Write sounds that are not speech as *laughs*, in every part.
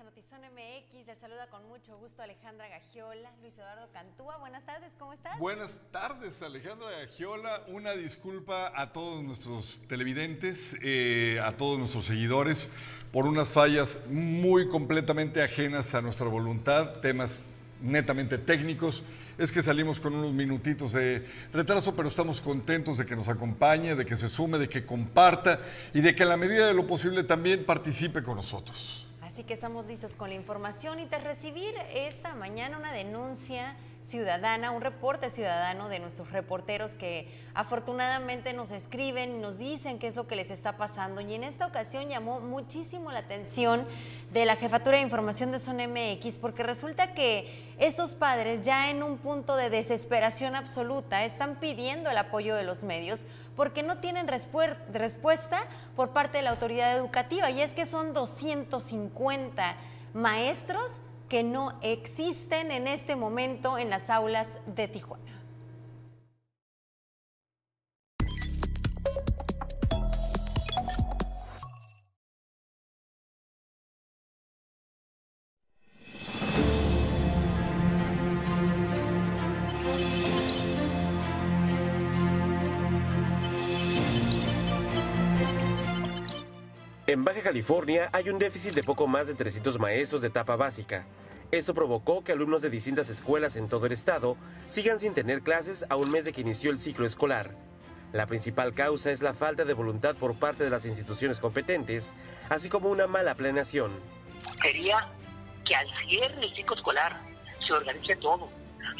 a Notizón MX. Les saluda con mucho gusto Alejandra Gagiola, Luis Eduardo Cantúa. Buenas tardes, ¿cómo estás? Buenas tardes, Alejandra Gagiola. Una disculpa a todos nuestros televidentes, eh, a todos nuestros seguidores, por unas fallas muy completamente ajenas a nuestra voluntad, temas netamente técnicos. Es que salimos con unos minutitos de retraso, pero estamos contentos de que nos acompañe, de que se sume, de que comparta y de que en la medida de lo posible también participe con nosotros. Así que estamos listos con la información y tras recibir esta mañana una denuncia ciudadana, un reporte ciudadano de nuestros reporteros que afortunadamente nos escriben, nos dicen qué es lo que les está pasando. Y en esta ocasión llamó muchísimo la atención de la Jefatura de Información de Zona MX porque resulta que estos padres ya en un punto de desesperación absoluta están pidiendo el apoyo de los medios porque no tienen respuesta por parte de la autoridad educativa y es que son 250 maestros que no existen en este momento en las aulas de Tijuana. En Baja California hay un déficit de poco más de 300 maestros de etapa básica. Eso provocó que alumnos de distintas escuelas en todo el estado sigan sin tener clases a un mes de que inició el ciclo escolar. La principal causa es la falta de voluntad por parte de las instituciones competentes, así como una mala planeación. Sería que al cierre del ciclo escolar se organice todo,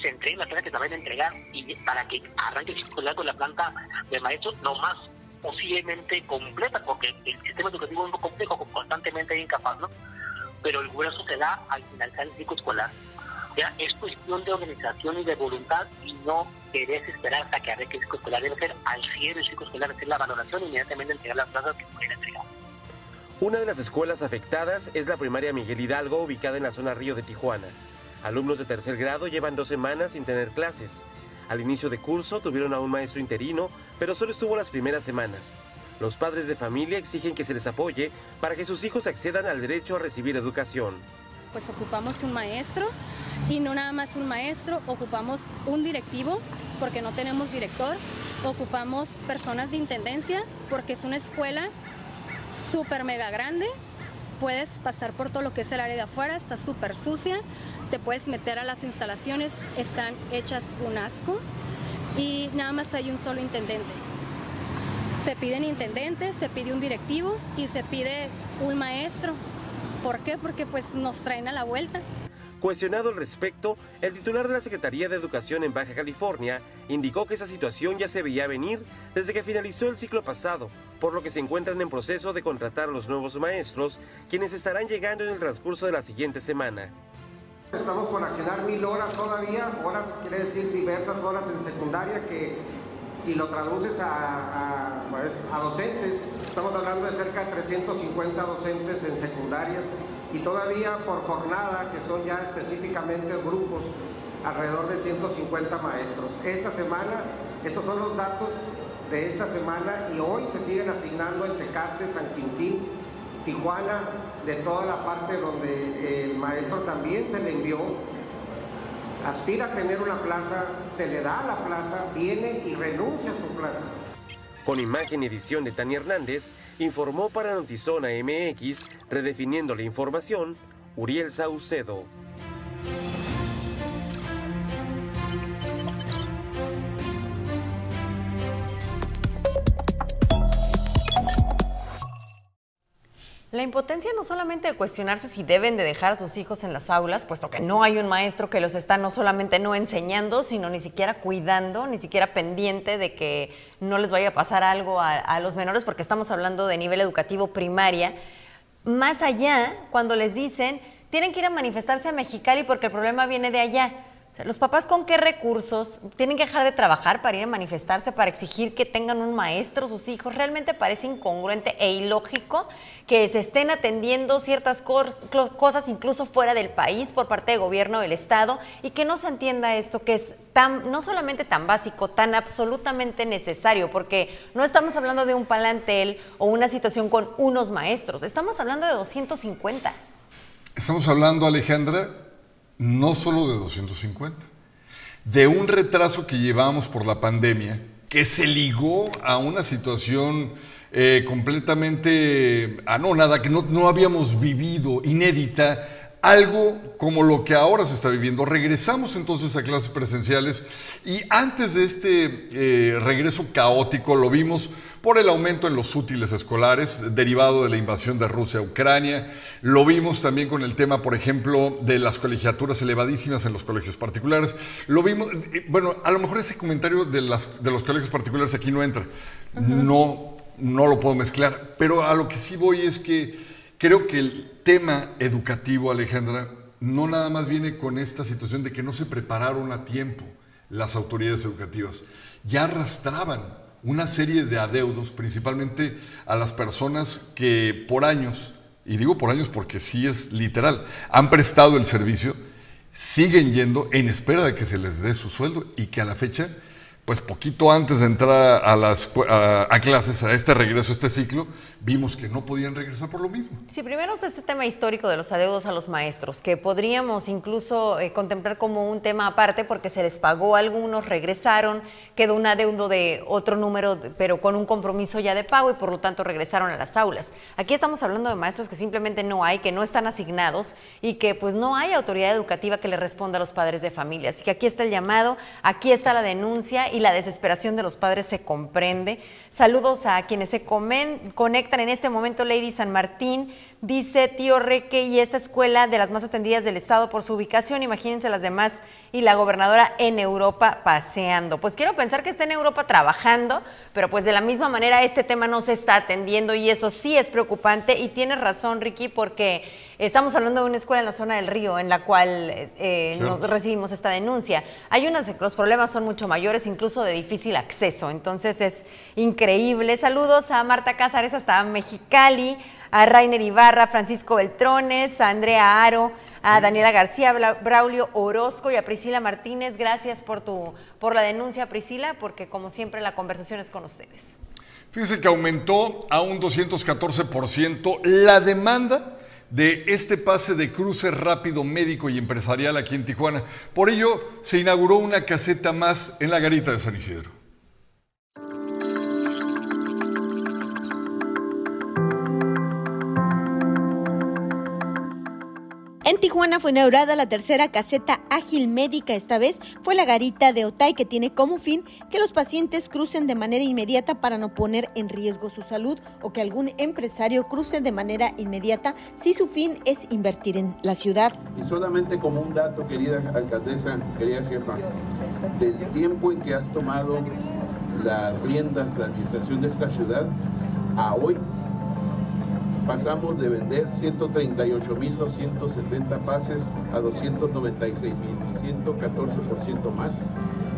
se entregue la planta que se va a entregar y para que arranque el ciclo escolar con la planta de maestros no más posiblemente completa, porque el sistema educativo es muy complejo, constantemente incapaz, ¿no? Pero el grueso se da al finalizar el ciclo escolar. Ya es cuestión de organización y de voluntad y no querés esperar hasta que arranque el ciclo escolar. Debe ser al cierre del ciclo escolar, hacer la valoración y inmediatamente entregar las plazas que pueden entregar. Una de las escuelas afectadas es la primaria Miguel Hidalgo, ubicada en la zona Río de Tijuana. Alumnos de tercer grado llevan dos semanas sin tener clases. Al inicio de curso tuvieron a un maestro interino, pero solo estuvo las primeras semanas. Los padres de familia exigen que se les apoye para que sus hijos accedan al derecho a recibir educación. Pues ocupamos un maestro y no nada más un maestro, ocupamos un directivo porque no tenemos director, ocupamos personas de intendencia porque es una escuela súper mega grande, puedes pasar por todo lo que es el área de afuera, está súper sucia, te puedes meter a las instalaciones, están hechas un asco y nada más hay un solo intendente. Se piden intendentes, se pide un directivo y se pide un maestro. ¿Por qué? Porque pues nos traen a la vuelta. Cuestionado al respecto, el titular de la Secretaría de Educación en Baja California indicó que esa situación ya se veía venir desde que finalizó el ciclo pasado, por lo que se encuentran en proceso de contratar a los nuevos maestros, quienes estarán llegando en el transcurso de la siguiente semana. Estamos por accionar mil horas todavía, horas quiere decir diversas horas en secundaria que si lo traduces a, a, docentes, estamos hablando de cerca de 350 docentes en secundarias y todavía por jornada, que son ya específicamente grupos, alrededor de 150 maestros. Esta semana, estos son los datos de esta semana y hoy se siguen asignando en Tecate, San Quintín, Tijuana, de toda la parte donde el maestro también se le envió, aspira a tener una plaza, se le da la plaza, viene y renuncia a su plaza. Con imagen y edición de Tania Hernández, informó para Notizona MX, redefiniendo la información, Uriel Saucedo. La impotencia no solamente de cuestionarse si deben de dejar a sus hijos en las aulas, puesto que no hay un maestro que los está no solamente no enseñando, sino ni siquiera cuidando, ni siquiera pendiente de que no les vaya a pasar algo a, a los menores, porque estamos hablando de nivel educativo primaria. Más allá, cuando les dicen, tienen que ir a manifestarse a Mexicali porque el problema viene de allá los papás con qué recursos tienen que dejar de trabajar para ir a manifestarse, para exigir que tengan un maestro sus hijos. Realmente parece incongruente e ilógico que se estén atendiendo ciertas cosas incluso fuera del país por parte del gobierno del Estado y que no se entienda esto que es tan, no solamente tan básico, tan absolutamente necesario, porque no estamos hablando de un palantel o una situación con unos maestros, estamos hablando de 250. Estamos hablando, Alejandra, no solo de 250, de un retraso que llevamos por la pandemia, que se ligó a una situación eh, completamente anónada, que no, no habíamos vivido, inédita, algo como lo que ahora se está viviendo. Regresamos entonces a clases presenciales y antes de este eh, regreso caótico lo vimos por el aumento en los útiles escolares derivado de la invasión de Rusia a Ucrania. Lo vimos también con el tema, por ejemplo, de las colegiaturas elevadísimas en los colegios particulares. Lo vimos, eh, bueno, a lo mejor ese comentario de, las, de los colegios particulares aquí no entra. No, no lo puedo mezclar, pero a lo que sí voy es que creo que el tema educativo, Alejandra, no nada más viene con esta situación de que no se prepararon a tiempo las autoridades educativas. Ya arrastraban una serie de adeudos, principalmente a las personas que por años, y digo por años porque sí es literal, han prestado el servicio, siguen yendo en espera de que se les dé su sueldo y que a la fecha pues poquito antes de entrar a, a, clases, a este regreso, a este ciclo, vimos que no podían regresar por lo mismo. Sí, primero está este tema histórico de los adeudos a los maestros, que podríamos incluso eh, contemplar como un tema aparte porque se les pagó algunos, regresaron, quedó un adeudo de otro número, pero con un compromiso ya de pago y por lo tanto regresaron a las aulas. Aquí estamos hablando de maestros que simplemente no hay, que no están asignados y que pues no hay autoridad educativa que le responda a los padres de familia. Así que aquí está el llamado, aquí está la denuncia y la desesperación de los padres se comprende. Saludos a quienes se conectan en este momento, Lady San Martín, Dice tío Reque y esta escuela de las más atendidas del estado por su ubicación, imagínense las demás y la gobernadora en Europa paseando. Pues quiero pensar que está en Europa trabajando, pero pues de la misma manera este tema no se está atendiendo y eso sí es preocupante y tiene razón Ricky porque estamos hablando de una escuela en la zona del río en la cual eh, nos recibimos esta denuncia. Hay unas, los problemas son mucho mayores, incluso de difícil acceso, entonces es increíble. Saludos a Marta Cázares hasta Mexicali a Rainer Ibarra, Francisco Beltrones, a Andrea Aro, a Daniela García, Braulio Orozco y a Priscila Martínez. Gracias por, tu, por la denuncia, Priscila, porque como siempre la conversación es con ustedes. Fíjense que aumentó a un 214% la demanda de este pase de cruce rápido médico y empresarial aquí en Tijuana. Por ello, se inauguró una caseta más en la garita de San Isidro. Tijuana fue inaugurada la tercera caseta ágil médica. Esta vez fue la garita de Otay que tiene como fin que los pacientes crucen de manera inmediata para no poner en riesgo su salud o que algún empresario cruce de manera inmediata si su fin es invertir en la ciudad. Y solamente como un dato, querida alcaldesa, querida jefa, del tiempo en que has tomado las riendas, la administración de esta ciudad, a hoy pasamos de vender 138.270 pases a 296.000, 114% más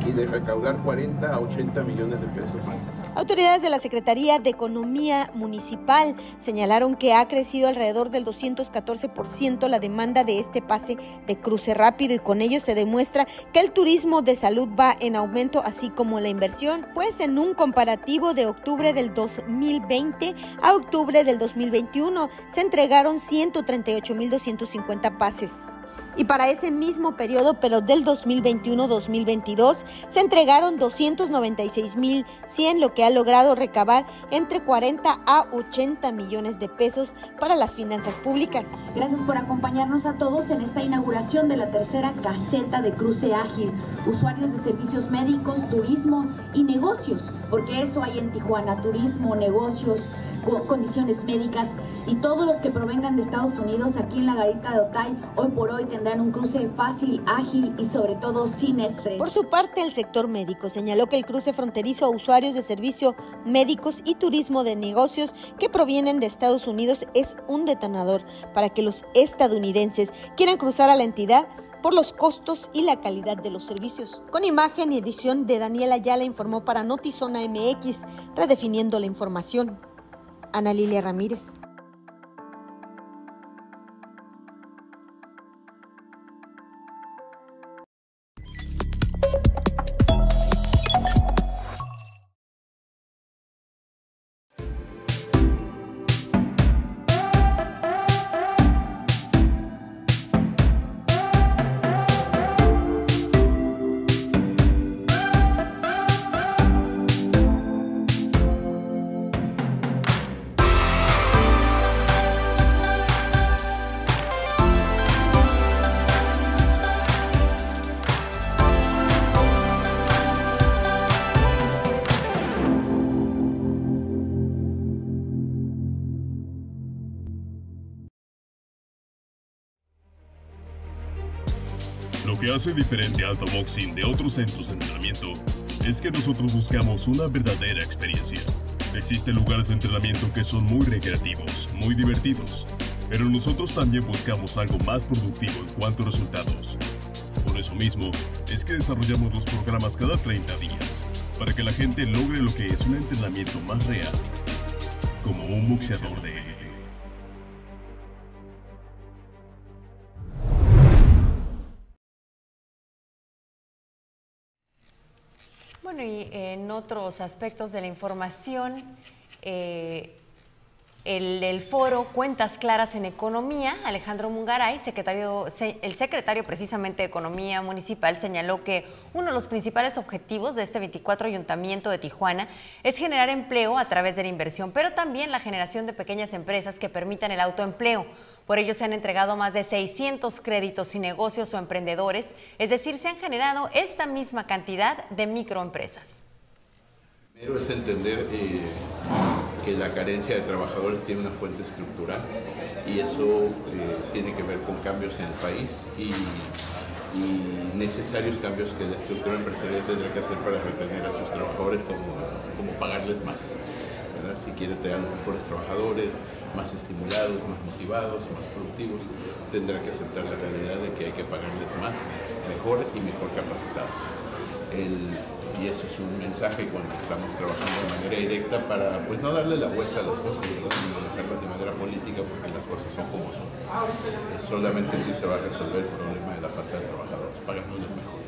y de recaudar 40 a 80 millones de pesos más. Autoridades de la Secretaría de Economía Municipal señalaron que ha crecido alrededor del 214% la demanda de este pase de cruce rápido y con ello se demuestra que el turismo de salud va en aumento así como la inversión, pues en un comparativo de octubre del 2020 a octubre del 2021 se entregaron 138.250 pases y para ese mismo periodo, pero del 2021-2022, se entregaron 296.100, lo que ha logrado recabar entre 40 a 80 millones de pesos para las finanzas públicas. Gracias por acompañarnos a todos en esta inauguración de la tercera caseta de cruce ágil. Usuarios de servicios médicos, turismo y negocios, porque eso hay en Tijuana, turismo, negocios, condiciones médicas y todos los que provengan de Estados Unidos aquí en la garita de Otay, hoy por hoy tendrán un cruce fácil, ágil y sobre todo sin estrés. Por su parte, el sector médico señaló que el cruce fronterizo a usuarios de servicio médicos y turismo de negocios que provienen de Estados Unidos es un detonador para que los estadounidenses quieran cruzar a la entidad por los costos y la calidad de los servicios. Con imagen y edición de Daniela Ayala informó para Notizona MX, redefiniendo la información. Ana Lilia Ramírez. Que hace diferente Alto Boxing de otros centros de entrenamiento es que nosotros buscamos una verdadera experiencia. Existen lugares de entrenamiento que son muy recreativos, muy divertidos, pero nosotros también buscamos algo más productivo en cuanto a resultados. Por eso mismo es que desarrollamos los programas cada 30 días, para que la gente logre lo que es un entrenamiento más real, como un boxeador de Bueno, y en otros aspectos de la información, eh, el, el, foro Cuentas Claras en Economía, Alejandro Mungaray, secretario, el secretario precisamente de Economía Municipal, señaló que uno de los principales objetivos de este 24 Ayuntamiento de Tijuana es generar empleo a través de la inversión, pero también la generación de pequeñas empresas que permitan el autoempleo. Por ello se han entregado más de 600 créditos y negocios o emprendedores, es decir, se han generado esta misma cantidad de microempresas. Primero es entender eh, que la carencia de trabajadores tiene una fuente estructural y eso eh, tiene que ver con cambios en el país y, necesarios cambios que la estructura empresarial tendrá que hacer para retener a sus trabajadores como, pagarles más. Si quiere tener mejores trabajadores, más estimulados, más motivados, más productivos, tendrá que aceptar la realidad de que hay que pagarles más, mejor y mejor capacitados. Y eso es un mensaje cuando estamos trabajando de manera directa para pues no darle la vuelta a las cosas, ¿verdad? sino dejarlas de manera política porque las cosas son como son. Solamente así se va a resolver el problema de la falta de trabajadores, pagándoles mejor.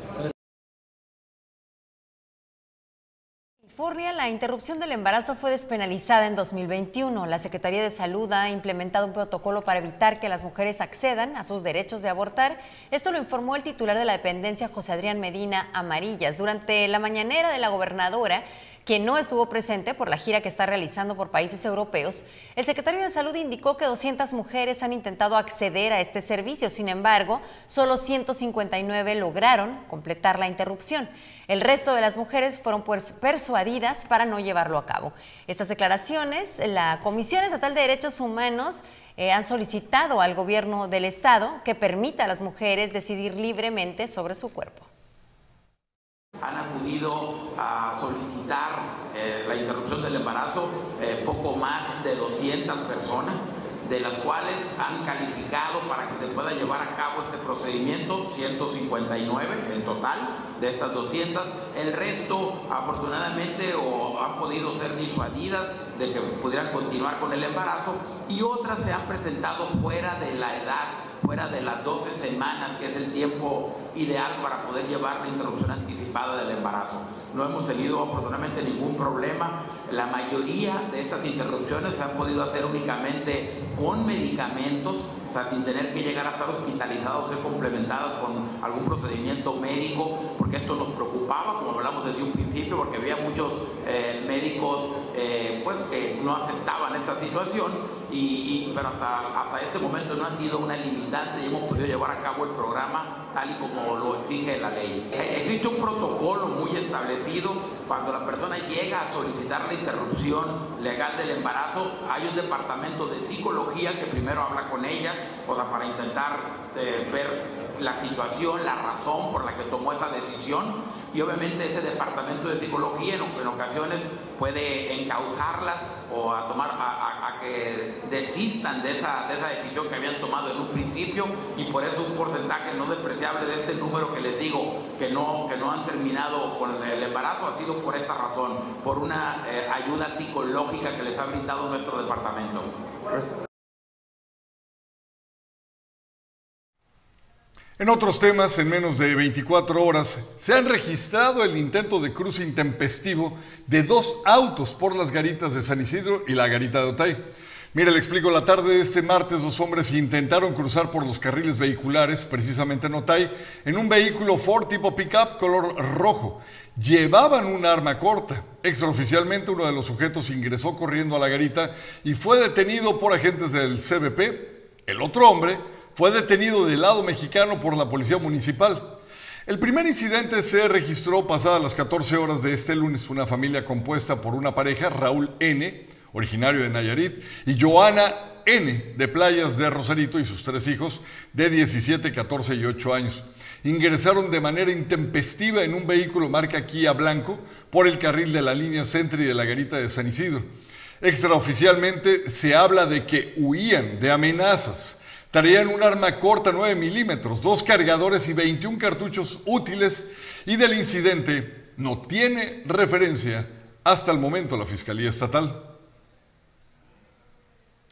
La interrupción del embarazo fue despenalizada en 2021. La Secretaría de Salud ha implementado un protocolo para evitar que las mujeres accedan a sus derechos de abortar. Esto lo informó el titular de la dependencia, José Adrián Medina Amarillas, durante la mañanera de la gobernadora quien no estuvo presente por la gira que está realizando por países europeos, el secretario de Salud indicó que 200 mujeres han intentado acceder a este servicio, sin embargo, solo 159 lograron completar la interrupción. El resto de las mujeres fueron pues persuadidas para no llevarlo a cabo. Estas declaraciones, la Comisión Estatal de Derechos Humanos eh, han solicitado al gobierno del Estado que permita a las mujeres decidir libremente sobre su cuerpo han acudido a solicitar eh, la interrupción del embarazo eh, poco más de 200 personas, de las cuales han calificado para que se pueda llevar a cabo este procedimiento 159 en total de estas 200. El resto, afortunadamente, o han podido ser disuadidas de que pudieran continuar con el embarazo y otras se han presentado fuera de la edad fuera de las 12 semanas, que es el tiempo ideal para poder llevar la interrupción anticipada del embarazo. No hemos tenido afortunadamente ningún problema. La mayoría de estas interrupciones se han podido hacer únicamente con medicamentos, sea, sin tener que llegar a estar hospitalizados, ser complementadas con algún procedimiento médico, porque esto nos preocupaba, como hablamos desde un principio, porque había muchos eh, médicos eh, pues, que no aceptaban esta situación, y, y, pero hasta, hasta este momento no ha sido una limitante y hemos podido llevar a cabo el programa tal y como lo exige la ley. Eh, existe un protocolo muy establecido cuando la persona llega a solicitar la interrupción legal del embarazo, hay un departamento de psicología que primero habla con ellas, o sea, para intentar eh, ver la situación, la razón por la que tomó esa decisión y obviamente ese departamento de psicología en, ocasiones puede encauzarlas o a tomar a, que desistan de esa, de esa decisión que habían tomado en un principio y por eso un porcentaje no despreciable de este número que les digo que no, que no han terminado con el embarazo ha sido por esta razón, por una eh, ayuda psicológica que les ha brindado nuestro departamento. En otros temas, en menos de 24 horas, se han registrado el intento de cruce intempestivo de dos autos por las garitas de San Isidro y la garita de Otay. Mire, le explico, la tarde de este martes dos hombres intentaron cruzar por los carriles vehiculares, precisamente en Otay, en un vehículo Ford tipo pickup color rojo. Llevaban un arma corta. Extraoficialmente uno de los sujetos ingresó corriendo a la garita y fue detenido por agentes del CBP. El otro hombre fue detenido del lado mexicano por la policía municipal. El primer incidente se registró pasadas las 14 horas de este lunes. Una familia compuesta por una pareja, Raúl N., originario de Nayarit, y Joana N de Playas de Rosarito y sus tres hijos de 17, 14 y 8 años. Ingresaron de manera intempestiva en un vehículo marca Kia Blanco por el carril de la línea Centro y de la garita de San Isidro. Extraoficialmente se habla de que huían de amenazas. Traían un arma corta 9 milímetros, dos cargadores y 21 cartuchos útiles y del incidente no tiene referencia hasta el momento la Fiscalía Estatal.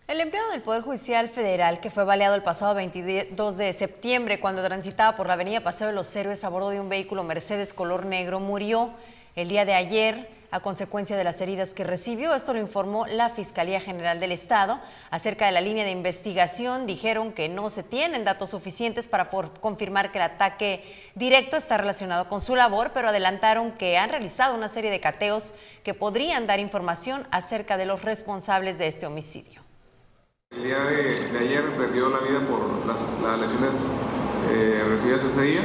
El empleado del Poder Judicial Federal, que fue baleado el pasado 22 de septiembre cuando transitaba por la avenida Paseo de los Héroes a bordo de un vehículo Mercedes color negro, murió el día de ayer a consecuencia de las heridas que recibió. Esto lo informó la Fiscalía General del Estado. Acerca de la línea de investigación, dijeron que no se tienen datos suficientes para confirmar que el ataque directo está relacionado con su labor, pero adelantaron que han realizado una serie de cateos que podrían dar información acerca de los responsables de este homicidio. El día de, ayer perdió la vida por las, lesiones eh, recibidas ese día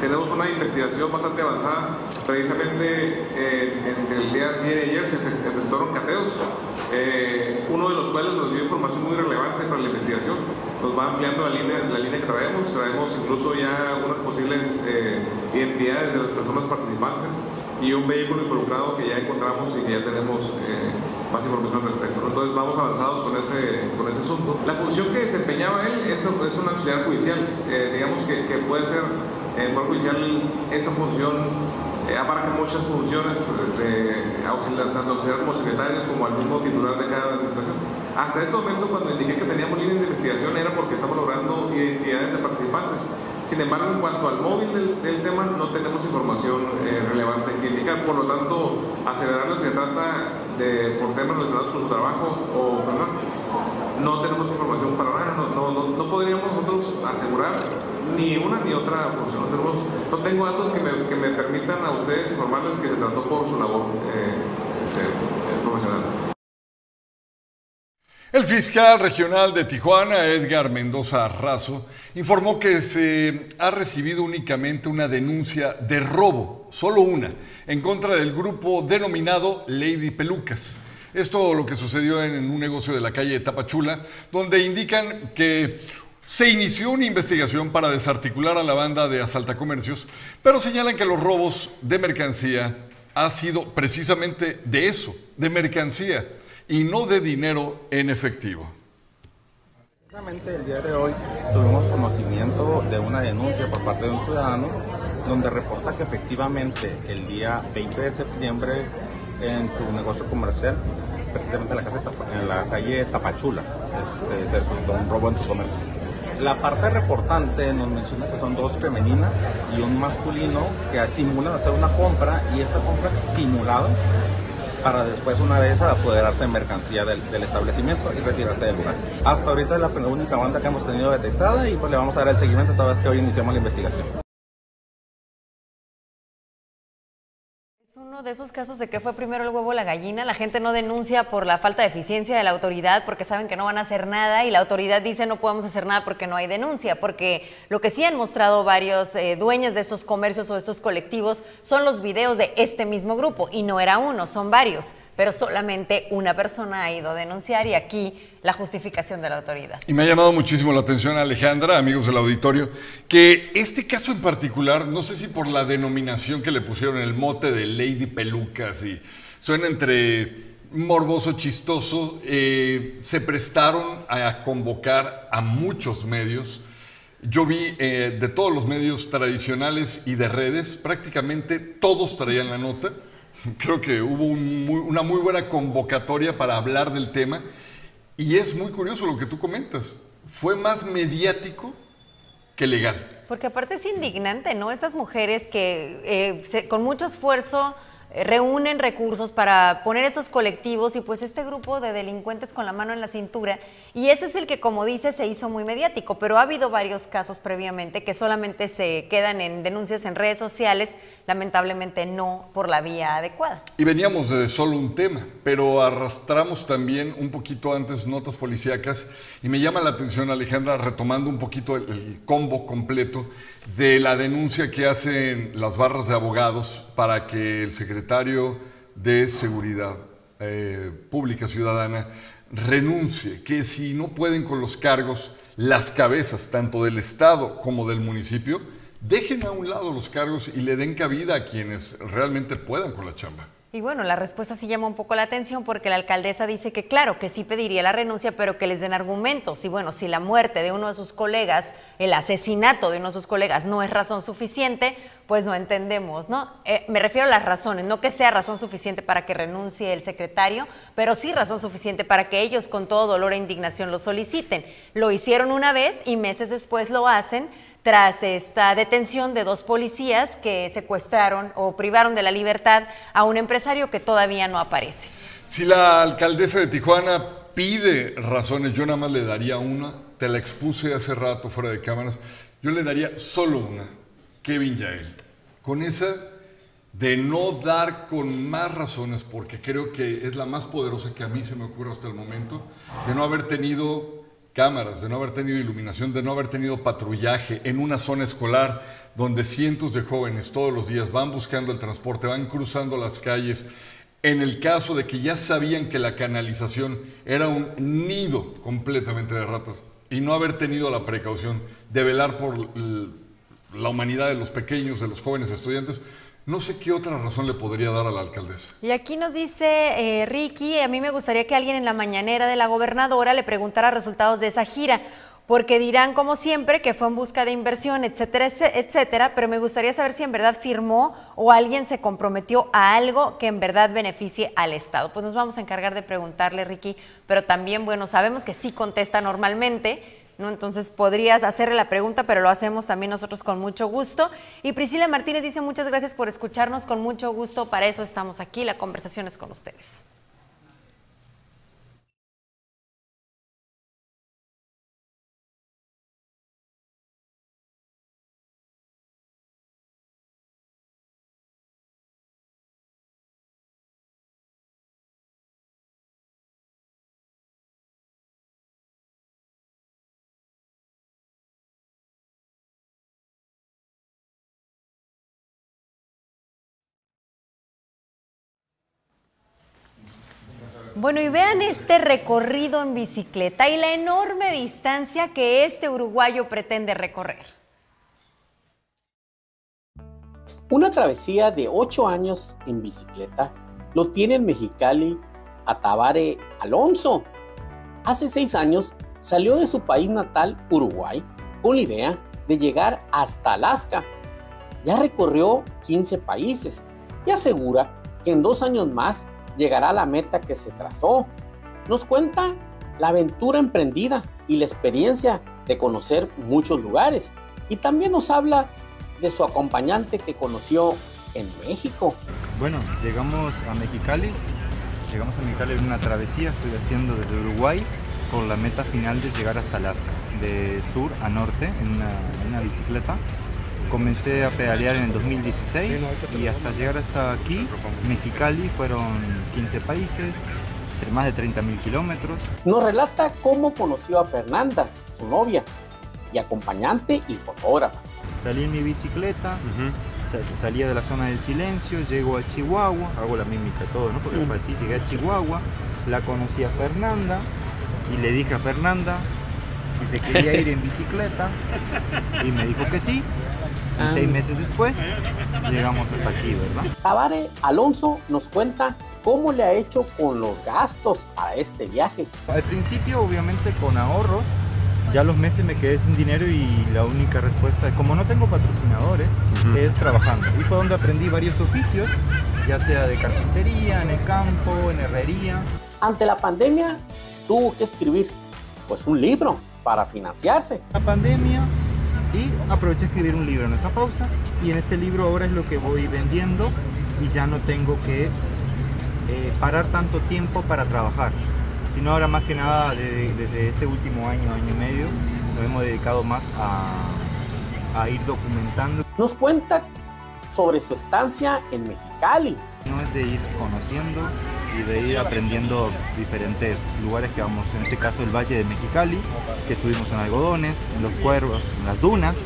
tenemos una investigación bastante avanzada. Precisamente en el día de ayer se efectuaron cateos, eh, uno de los cuales nos dio información muy relevante para la investigación. Nos va ampliando la línea, la línea que traemos, traemos incluso ya algunas posibles eh, identidades de las personas participantes y un vehículo involucrado que ya encontramos y que ya tenemos eh, más información al respecto. Entonces vamos avanzados con ese, con ese asunto. La función que desempeñaba él es, es una auxiliar judicial, digamos que, que puede ser en el Judicial esa función eh, abarca muchas funciones de auxiliar, tanto auxiliar como secretarios como al mismo titular de cada administración. Hasta este momento cuando indiqué que teníamos líneas de investigación era porque estamos logrando identidades de participantes. Sin embargo, en cuanto al móvil del, tema, no tenemos información eh, relevante que indicar. Por lo tanto, acelerarlo se trata de por temas relacionados con su trabajo o frenar. No tenemos información para nada, no, no, no, podríamos nosotros asegurar ni una ni otra función. Tenemos, no tengo datos que me, que me, permitan a ustedes informarles que se trató por su labor eh, este, eh, profesional. El fiscal regional de Tijuana, Edgar Mendoza Razo, informó que se ha recibido únicamente una denuncia de robo, solo una, en contra del grupo denominado Lady Pelucas. Esto lo que sucedió en un negocio de la calle Tapachula, donde indican que se inició una investigación para desarticular a la banda de asaltacomercios, pero señalan que los robos de mercancía ha sido precisamente de eso, de mercancía y no de dinero en efectivo. Precisamente el día de hoy tuvimos conocimiento de una denuncia por parte de un ciudadano donde reporta que efectivamente el día 20 de septiembre en su negocio comercial, precisamente en la, casa, en la calle Tapachula, este, un robo en su comercio. La parte reportante nos menciona que son dos femeninas y un masculino que simulan hacer una compra y esa compra simulada para después una vez apoderarse en mercancía del, establecimiento y retirarse del lugar. Hasta ahorita es la única banda que hemos tenido detectada y pues le vamos a dar el seguimiento toda vez que hoy iniciamos la investigación. Uno de esos casos de que fue primero el huevo o la gallina. La gente no denuncia por la falta de eficiencia de la autoridad porque saben que no van a hacer nada y la autoridad dice no podemos hacer nada porque no hay denuncia. Porque lo que sí han mostrado varios eh, dueños de estos comercios o estos colectivos son los videos de este mismo grupo y no era uno, son varios pero solamente una persona ha ido a denunciar y aquí la justificación de la autoridad. Y me ha llamado muchísimo la atención, Alejandra, amigos del auditorio, que este caso en particular, no sé si por la denominación que le pusieron el mote de Lady Pelucas y suena entre morboso, chistoso, eh, se prestaron a convocar a muchos medios. Yo vi eh, de todos los medios tradicionales y de redes, prácticamente todos traían la nota *laughs* Creo que hubo una muy buena convocatoria para hablar del tema y es muy curioso lo que tú comentas. Fue más mediático que legal. Porque aparte es indignante, ¿no? Estas mujeres que eh, con mucho esfuerzo reúnen recursos para poner estos colectivos y pues este grupo de delincuentes con la mano en la cintura y ese es el que como dice se hizo muy mediático, pero ha habido varios casos previamente que solamente se quedan en denuncias en redes sociales, lamentablemente no por la vía adecuada. Y veníamos de solo un tema, pero arrastramos también un poquito antes notas policíacas y me llama la atención Alejandra retomando un poquito el combo completo de la denuncia que hacen las barras de abogados para que el secretario de Seguridad eh, Pública Ciudadana renuncie, que si no pueden con los cargos, las cabezas tanto del Estado como del municipio, dejen a un lado los cargos y le den cabida a quienes realmente puedan con la chamba. Y bueno, la respuesta sí llama un poco la atención porque la alcaldesa dice que claro, que sí pediría la renuncia, pero que les den argumentos. Y bueno, si la muerte de uno de sus colegas, el asesinato de uno de sus colegas no es razón suficiente, pues no entendemos, ¿no? Eh, me refiero a las razones, no que sea razón suficiente para que renuncie el secretario, pero sí razón suficiente para que ellos con todo dolor e indignación lo soliciten. Lo hicieron una vez y meses después lo hacen tras esta detención de dos policías que secuestraron o privaron de la libertad a un empresario que todavía no aparece. Si la alcaldesa de Tijuana pide razones, yo nada más le daría una, te la expuse hace rato fuera de cámaras, yo le daría solo una, Kevin Yael. Con esa de no dar con más razones, porque creo que es la más poderosa que a mí se me ocurre hasta el momento, de no haber tenido cámaras, de no haber tenido iluminación, de no haber tenido patrullaje en una zona escolar donde cientos de jóvenes todos los días van buscando el transporte, van cruzando las calles. En el caso de que ya sabían que la canalización era un nido completamente de ratas y no haber tenido la precaución de velar por la humanidad de los pequeños, de los jóvenes estudiantes, no sé qué otra razón le podría dar a la alcaldesa. Y aquí nos dice eh, Ricky, a mí me gustaría que alguien en la mañanera de la gobernadora le preguntara resultados de esa gira, porque dirán como siempre que fue en busca de inversión, etcétera, etcétera, pero me gustaría saber si en verdad firmó o alguien se comprometió a algo que en verdad beneficie al Estado. Pues nos vamos a encargar de preguntarle, Ricky, pero también, bueno, sabemos que sí contesta normalmente, ¿no? Entonces podrías hacerle la pregunta, pero lo hacemos también nosotros con mucho gusto. Y Priscila Martínez dice muchas gracias por escucharnos con mucho gusto, para eso estamos aquí, la conversación es con ustedes. Bueno, y vean este recorrido en bicicleta y la enorme distancia que este uruguayo pretende recorrer. Una travesía de ocho años en bicicleta lo tiene en Mexicali Atabare Alonso. Hace seis años salió de su país natal, Uruguay, con la idea de llegar hasta Alaska. Ya recorrió 15 países y asegura que en dos años más llegará a la meta que se trazó. Nos cuenta la aventura emprendida y la experiencia de conocer muchos lugares. Y también nos habla de su acompañante que conoció en México. Bueno, llegamos a Mexicali, llegamos a Mexicali en una travesía, estoy haciendo desde Uruguay con la meta final de llegar hasta Alaska, de sur a norte en una bicicleta Comencé a pedalear en el 2016 y hasta llegar hasta aquí, Mexicali, fueron 15 países, más de 30.000 kilómetros. Nos relata cómo conoció a Fernanda, su novia, y acompañante y fotógrafa. Salí en mi bicicleta, salía de la zona del silencio, llego a Chihuahua, hago la mímica todo, ¿no? Porque así llegué a Chihuahua, la conocí a Fernanda y le dije a Fernanda si se quería ir en bicicleta y me dijo que sí y seis ah. meses después llegamos hasta aquí, ¿verdad? Tabare Alonso nos cuenta cómo le ha hecho con los gastos para este viaje. Al principio, obviamente, con ahorros, ya los meses me quedé sin dinero y la única respuesta, como no tengo patrocinadores, es trabajando. Y fue donde aprendí varios oficios, ya sea de carpintería, en el campo, en herrería. Ante la pandemia, tuvo que escribir pues un libro para financiarse. La pandemia y aproveché a escribir un libro en esa pausa y en este libro ahora es lo que voy vendiendo y ya no tengo que eh, parar tanto tiempo para trabajar, sino ahora más que nada desde, este último año, año y medio, nos hemos dedicado más a, a ir documentando. Nos cuenta sobre su estancia en Mexicali. No es de ir conociendo y de ir aprendiendo diferentes lugares que vamos, en este caso el Valle de Mexicali, que estuvimos en Algodones, en Los Cuervos, en las dunas,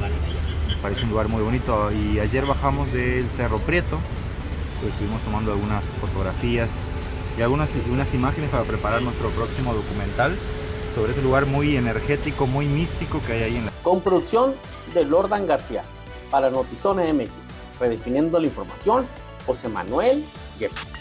parece un lugar muy bonito, y ayer bajamos del Cerro Prieto, pues estuvimos tomando algunas fotografías y algunas unas imágenes para preparar nuestro próximo documental sobre ese lugar muy energético, muy místico que hay ahí en la... Con producción de Lordan García para Notizona MX, redefiniendo la información, José Manuel Yepes.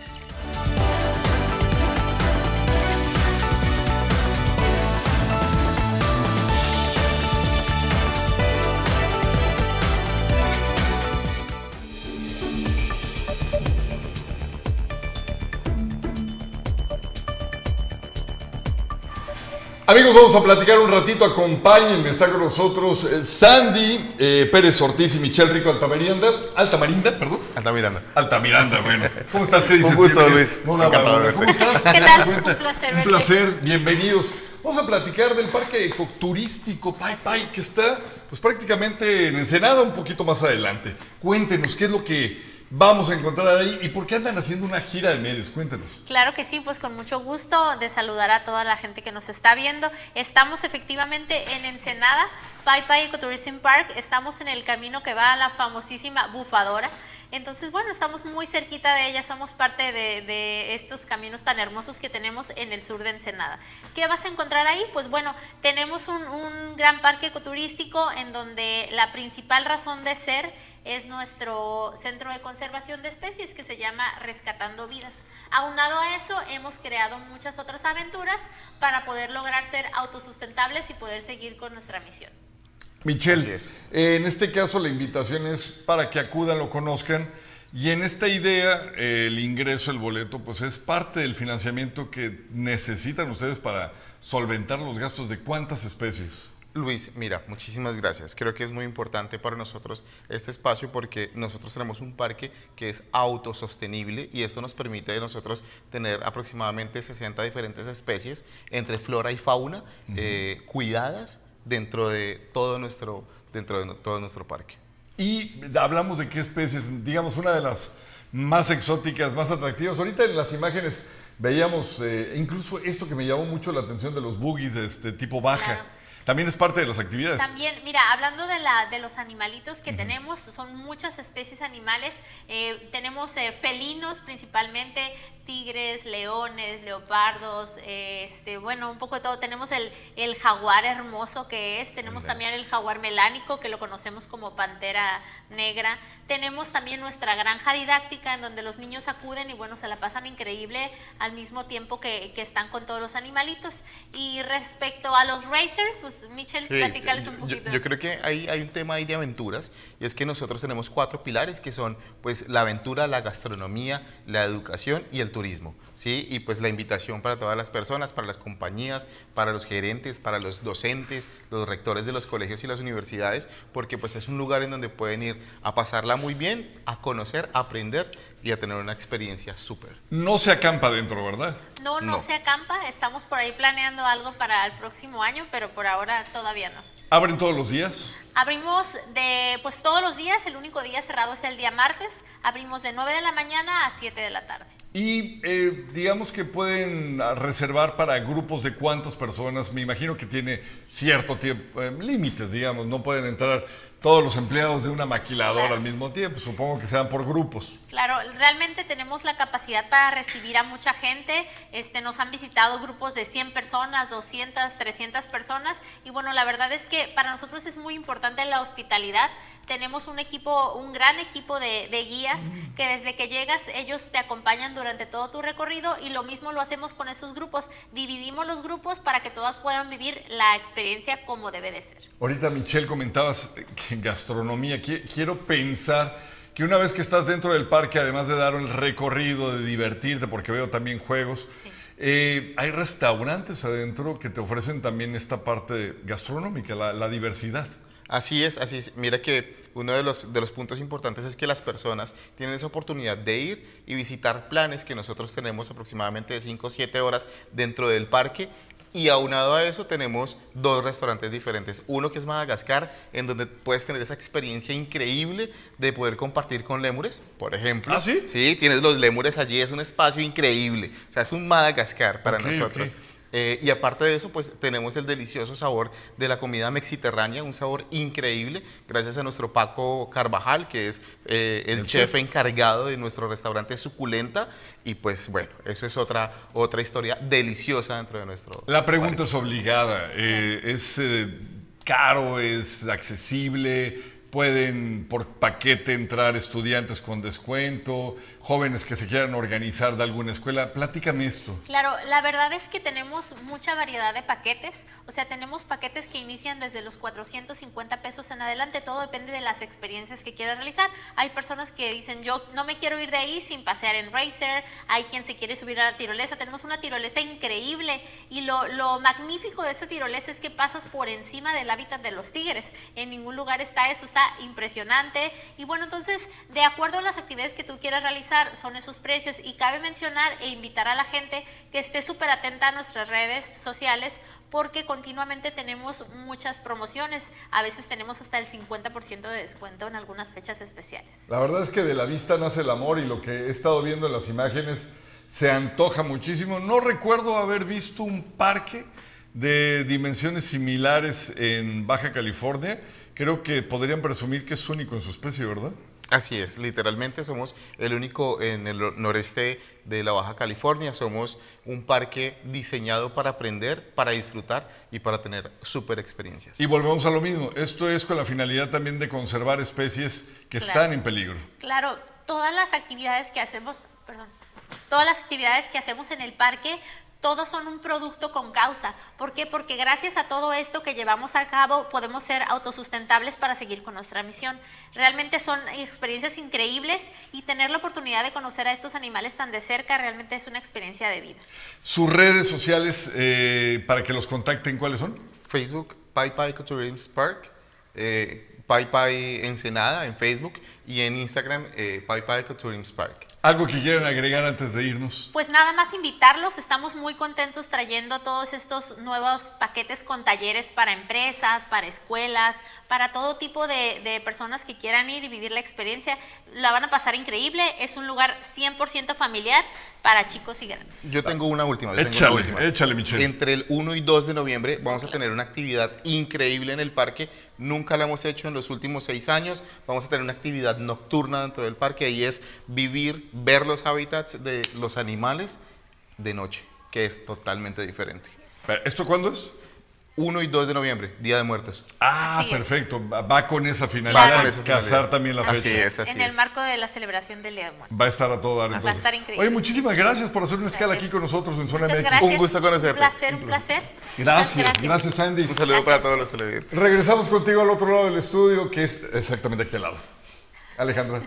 Amigos, vamos a platicar un ratito. Acompáñenme, está con nosotros eh, Sandy eh, Pérez Ortiz y Michelle Rico Altamiranda. Altamiranda, perdón. Altamiranda. Altamiranda, bueno. ¿Cómo estás? ¿Qué dices? Un gusto, Bienvenido. Luis. No de ¿Cómo estás? ¿Qué ¿Te tal? Un placer Un verte. placer, bienvenidos. Vamos a platicar del parque ecoturístico Pai Pai, que está pues prácticamente en Ensenada, un poquito más adelante. Cuéntenos, ¿qué es lo que vamos a encontrar ahí y por qué andan haciendo una gira de medios? Cuéntenos. Claro que sí, pues con mucho gusto de saludar a toda la gente que nos está viendo. Estamos efectivamente en Ensenada, Pai Pai Ecotourism Park. Estamos en el camino que va a la famosísima bufadora. Entonces, bueno, estamos muy cerquita de ella, somos parte de, de estos caminos tan hermosos que tenemos en el sur de Ensenada. ¿Qué vas a encontrar ahí? Pues bueno, tenemos un, un gran parque ecoturístico en donde la principal razón de ser es nuestro centro de conservación de especies que se llama Rescatando Vidas. Aunado a eso, hemos creado muchas otras aventuras para poder lograr ser autosustentables y poder seguir con nuestra misión. Michelle, eh, en este caso la invitación es para que acudan, lo conozcan. Y en esta idea, eh, el ingreso, el boleto, pues es parte del financiamiento que necesitan ustedes para solventar los gastos de cuántas especies. Luis, mira, muchísimas gracias. Creo que es muy importante para nosotros este espacio porque nosotros tenemos un parque que es autosostenible y esto nos permite a nosotros tener aproximadamente 60 diferentes especies entre flora y fauna eh, cuidadas dentro de todo nuestro, dentro de todo nuestro parque. Y hablamos de qué especies, digamos, una de las más exóticas, más atractivas. Ahorita en las imágenes veíamos eh, incluso esto que me llamó mucho la atención de los boogies de este tipo baja. También es parte de las actividades. También, mira, hablando de, la, de los animalitos que tenemos, son muchas especies animales. Eh, tenemos eh, felinos principalmente, tigres, leones, leopardos, eh, este, bueno, un poco de todo. Tenemos el, el jaguar hermoso que es, tenemos también el jaguar melánico, que lo conocemos como pantera negra. Tenemos también nuestra granja didáctica en donde los niños acuden y bueno, se la pasan increíble al mismo tiempo que, que están con todos los animalitos. Y respecto a los racers, pues Michelle, Sí, platícales un yo- poquito. Yo, creo que hay, hay un tema ahí de aventuras y es que nosotros tenemos cuatro pilares que son pues la aventura, la gastronomía, la educación y el turismo. ¿Sí? Y pues la invitación para todas las personas, para las compañías, para los gerentes, para los docentes, los rectores de los colegios y las universidades, porque pues es un lugar en donde pueden ir a pasarla muy bien, a conocer, a aprender y a tener una experiencia súper. No se acampa dentro, ¿verdad? No, no, No. se acampa, estamos por ahí planeando algo para el próximo año, pero por ahora todavía no. ¿Abren todos los días? Abrimos de, pues todos los días, el único día cerrado es el día martes, abrimos de 9 de la mañana a 7 de la tarde. Y eh, digamos que pueden reservar para grupos de cuántas personas. Me imagino que tiene cierto tiempo, eh, límites, digamos. No pueden entrar todos los empleados de una maquiladora al mismo tiempo. Supongo que sean por grupos. Claro, realmente tenemos la capacidad para recibir a mucha gente. Este, nos han visitado grupos de 100 personas, 200, 300 personas. Y bueno, la verdad es que para nosotros es muy importante la hospitalidad. Tenemos un equipo, un gran equipo de, de guías que desde que llegas ellos te acompañan durante todo tu recorrido y lo mismo lo hacemos con esos grupos. Dividimos los grupos para que todas puedan vivir la experiencia como debe de ser. Ahorita, Michelle, comentabas eh, que en gastronomía. Qui- Quiero pensar que una vez que estás dentro del parque, además de dar el recorrido, de divertirte, porque veo también juegos, eh, hay restaurantes adentro que te ofrecen también esta parte gastronómica, la, la diversidad. Así es, así es. Mira que uno de los, de los puntos importantes es que las personas tienen esa oportunidad de ir y visitar planes que nosotros tenemos aproximadamente de 5 o 7 horas dentro del parque. Y aunado a eso tenemos dos restaurantes diferentes. Uno que es Madagascar, en donde puedes tener esa experiencia increíble de poder compartir con lémures, por ejemplo. ¿Ah, sí? Sí, tienes los lémures allí, es un espacio increíble. O sea, es un Madagascar para nosotros. Eh, y aparte de eso, pues tenemos el delicioso sabor de la comida mexiterránea, un sabor increíble, gracias a nuestro Paco Carvajal, que es eh, el, chef, encargado de nuestro restaurante Suculenta. Y pues bueno, eso es otra, otra historia deliciosa dentro de nuestro... La pregunta es obligada. Eh, ¿Es caro? ¿Es accesible? pueden por paquete entrar estudiantes con descuento, jóvenes que se quieran organizar de alguna escuela. Platícame esto. Claro, la verdad es que tenemos mucha variedad de paquetes. O sea, tenemos paquetes que inician desde los 450 pesos en adelante. Todo depende de las experiencias que quieras realizar. Hay personas que dicen, yo no me quiero ir de ahí sin pasear en Racer. Hay quien se quiere subir a la tirolesa. Tenemos una tirolesa increíble. Y lo, lo magnífico de esta tirolesa es que pasas por encima del hábitat de los tigres. En ningún lugar está eso. Está impresionante. Y bueno, entonces, de acuerdo a las actividades que tú quieras realizar, son esos precios y cabe mencionar e invitar a la gente que esté súper atenta a nuestras redes sociales porque continuamente tenemos muchas promociones. A veces tenemos hasta el 50% de descuento en algunas fechas especiales. La verdad es que de la vista nace el amor y lo que he estado viendo en las imágenes se antoja muchísimo. No recuerdo haber visto un parque de dimensiones similares en Baja California. Creo que podrían presumir que es único en su especie, ¿verdad? Así es, literalmente somos el único en el noreste de la Baja California, somos un parque diseñado para aprender, para disfrutar y para tener super experiencias. Y volvemos a lo mismo, esto es con la finalidad también de conservar especies que están en peligro. Claro, todas las actividades que hacemos, perdón, todas las actividades que hacemos en el parque todos son un producto con causa. ¿Por qué? Porque gracias a todo esto que llevamos a cabo podemos ser autosustentables para seguir con nuestra misión. Realmente son experiencias increíbles y tener la oportunidad de conocer a estos animales tan de cerca realmente es una experiencia de vida. ¿Sus redes sociales eh, para que los contacten cuáles son? Facebook, Pai Pai Tourism Park, eh, Pai Pai Ensenada en Facebook y en Instagram, eh, Pai Park. ¿Algo que quieran agregar antes de irnos? Pues nada más invitarlos, estamos muy contentos trayendo todos estos nuevos paquetes con talleres para empresas, para escuelas, para todo tipo de, personas que quieran ir y vivir la experiencia. La van a pasar increíble, es un lugar 100% familiar para chicos y grandes. Yo tengo una última. échale, échale, Michelle. Entre el 1 y 2 de noviembre vamos a tener una actividad increíble en el parque, nunca la hemos hecho en los últimos seis años, vamos a tener una actividad nocturna dentro del parque y es vivir ver los hábitats de los animales de noche, que es totalmente diferente. ¿Esto cuándo es? 1 y 2 de noviembre, Día de Muertos. Ah, perfecto. Va con esa finalidad de cazar también la fecha. Así es, así En el marco de la celebración del Día de Muertos. Va a estar a todo dar. Va a estar increíble. Oye, muchísimas gracias por hacer una escala aquí con nosotros en Zona MX. Un gusto conocerte. Un placer, un placer. Gracias, gracias, Sandy. Un saludo para todos los televidentes. Regresamos contigo al otro lado del estudio, que es exactamente aquí al lado. Alejandra.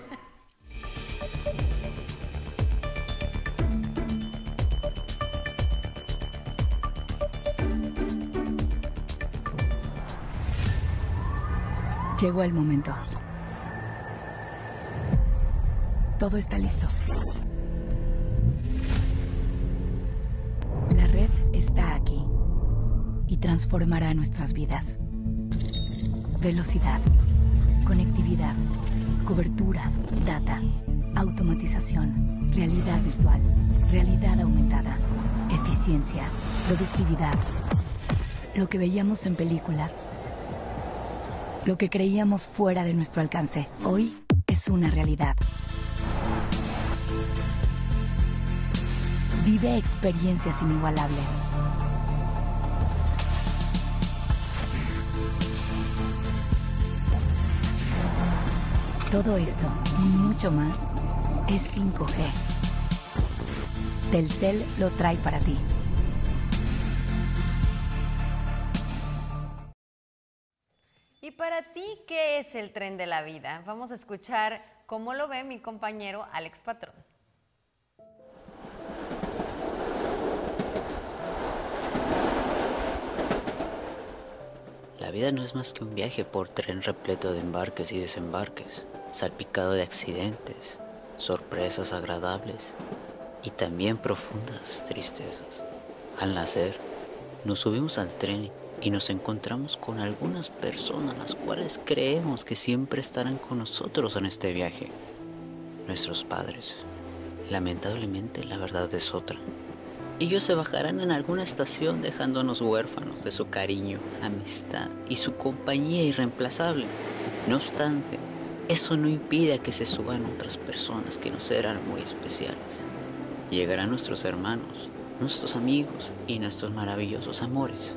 Llegó el momento. Todo está listo. La red está aquí y transformará nuestras vidas. Velocidad, conectividad, cobertura, data, automatización, realidad virtual, realidad aumentada, eficiencia, productividad. Lo que veíamos en películas lo que creíamos fuera de nuestro alcance, hoy es una realidad. Vive experiencias inigualables. Todo esto y mucho más es 5G. Telcel lo trae para ti. ¿Qué es el tren de la vida? Vamos a escuchar cómo lo ve mi compañero Alex Patrón. La vida no es más que un viaje por tren repleto de embarques y desembarques, salpicado de accidentes, sorpresas agradables y también profundas tristezas. Al nacer, nos subimos al tren y nos encontramos con algunas personas las cuales creemos que siempre estarán con nosotros en este viaje. Nuestros padres. Lamentablemente la verdad es otra. Ellos se bajarán en alguna estación dejándonos huérfanos de su cariño, amistad y su compañía irreemplazable. No obstante, eso no impide que se suban otras personas que nos serán muy especiales. Llegarán nuestros hermanos, nuestros amigos y nuestros maravillosos amores.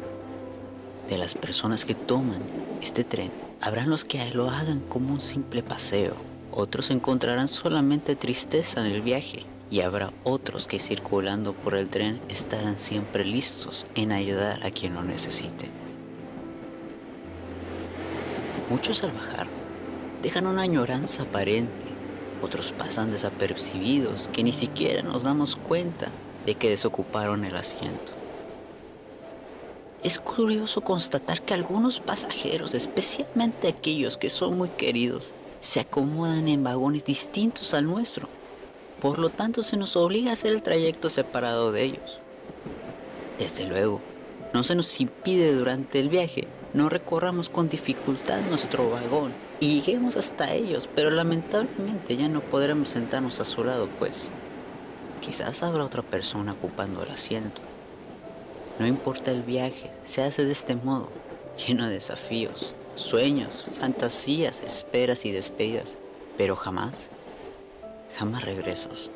De las personas que toman este tren, habrán los que lo hagan como un simple paseo. Otros encontrarán solamente tristeza en el viaje y habrá otros que circulando por el tren estarán siempre listos en ayudar a quien lo necesite. Muchos al bajar dejan una añoranza aparente, otros pasan desapercibidos que ni siquiera nos damos cuenta de que desocuparon el asiento. Es curioso constatar que algunos pasajeros, especialmente aquellos que son muy queridos, se acomodan en vagones distintos al nuestro. Por lo tanto, se nos obliga a hacer el trayecto separado de ellos. Desde luego, no se nos impide durante el viaje no recorramos con dificultad nuestro vagón y lleguemos hasta ellos, pero lamentablemente ya no podremos sentarnos a su lado, pues quizás habrá otra persona ocupando el asiento. No importa el viaje, se hace de este modo, lleno de desafíos, sueños, fantasías, esperas y despedidas, pero jamás, jamás regresos.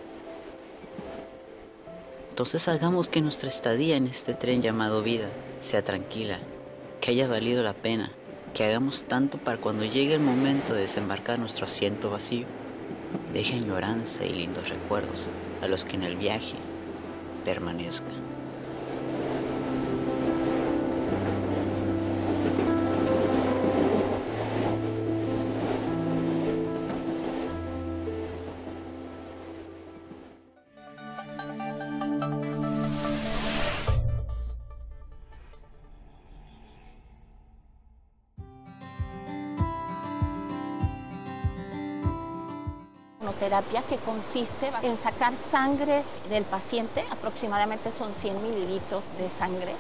Entonces hagamos que nuestra estadía en este tren llamado vida sea tranquila, que haya valido la pena, que hagamos tanto para cuando llegue el momento de desembarcar nuestro asiento vacío, deje añoranza y lindos recuerdos a los que en el viaje permanezcan. En sacar sangre del paciente, aproximadamente son 100 mililitros de sangre.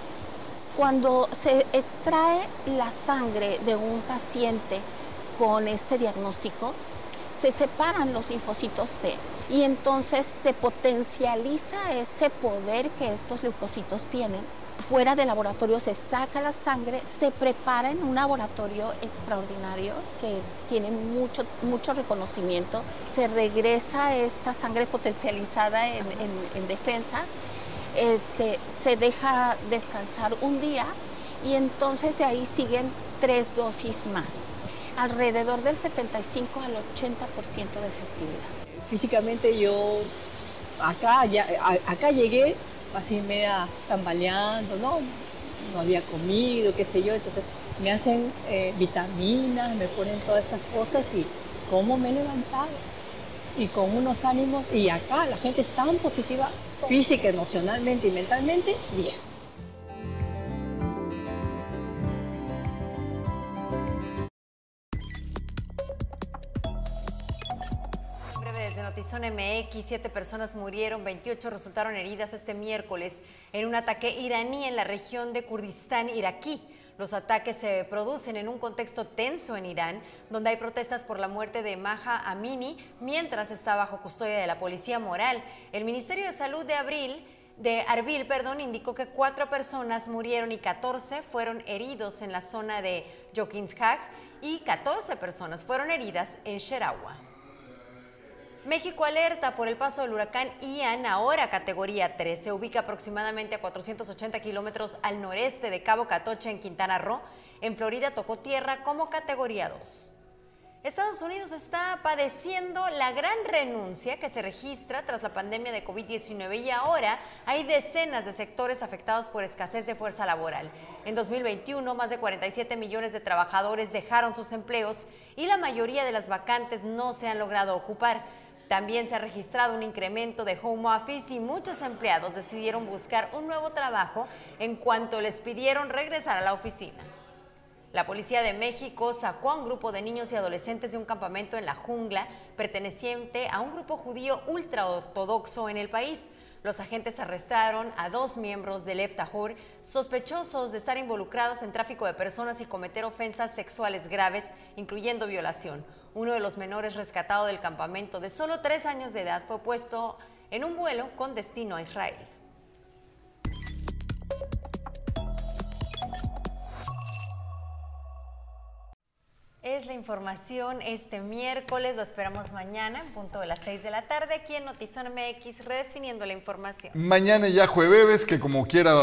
Cuando se extrae la sangre de un paciente con este diagnóstico, se separan los linfocitos T y entonces se potencializa ese poder que estos leucocitos tienen fuera del laboratorio se saca la sangre, se prepara en un laboratorio extraordinario que tiene mucho, mucho reconocimiento, se regresa esta sangre potencializada en, defensas, este, se deja descansar un día y entonces de ahí siguen tres dosis más, alrededor del 75 al 80% de efectividad. Físicamente yo acá, acá llegué así media tambaleando, ¿no? No había comido, qué sé yo, entonces me hacen eh, vitaminas, me ponen todas esas cosas y cómo me he levantado y con unos ánimos y acá la gente es tan positiva física, emocionalmente y mentalmente, 10. Notizón MX, siete personas murieron, 28 resultaron heridas este miércoles en un ataque iraní en la región de Kurdistán iraquí. Los ataques se producen en un contexto tenso en Irán, donde hay protestas por la muerte de Maha Amini mientras está bajo custodia de la policía moral. El Ministerio de Salud de Abril de Arbil, perdón, indicó que cuatro personas murieron y 14 fueron heridos en la zona de Jokinshag y 14 personas fueron heridas en Sherawa. México alerta por el paso del huracán Ian, ahora categoría 3. Se ubica aproximadamente a 480 kilómetros al noreste de Cabo Catoche, en Quintana Roo. En Florida tocó tierra como categoría 2. Estados Unidos está padeciendo la gran renuncia que se registra tras la pandemia de COVID-19 y ahora hay decenas de sectores afectados por escasez de fuerza laboral. En 2021, más de 47 millones de trabajadores dejaron sus empleos y la mayoría de las vacantes no se han logrado ocupar. También se ha registrado un incremento de home office y muchos empleados decidieron buscar un nuevo trabajo en cuanto les pidieron regresar a la oficina. La Policía de México sacó a un grupo de niños y adolescentes de un campamento en la jungla perteneciente a un grupo judío ultraortodoxo en el país. Los agentes arrestaron a dos miembros del EFTAHOR sospechosos de estar involucrados en tráfico de personas y cometer ofensas sexuales graves, incluyendo violación. Uno de los menores rescatado del campamento de solo tres años de edad fue puesto en un vuelo con destino a Israel. Es la información este miércoles, lo esperamos mañana, en punto de las 6 de la tarde, aquí en Notizón MX, redefiniendo la información. Mañana ya jueves, que como quiera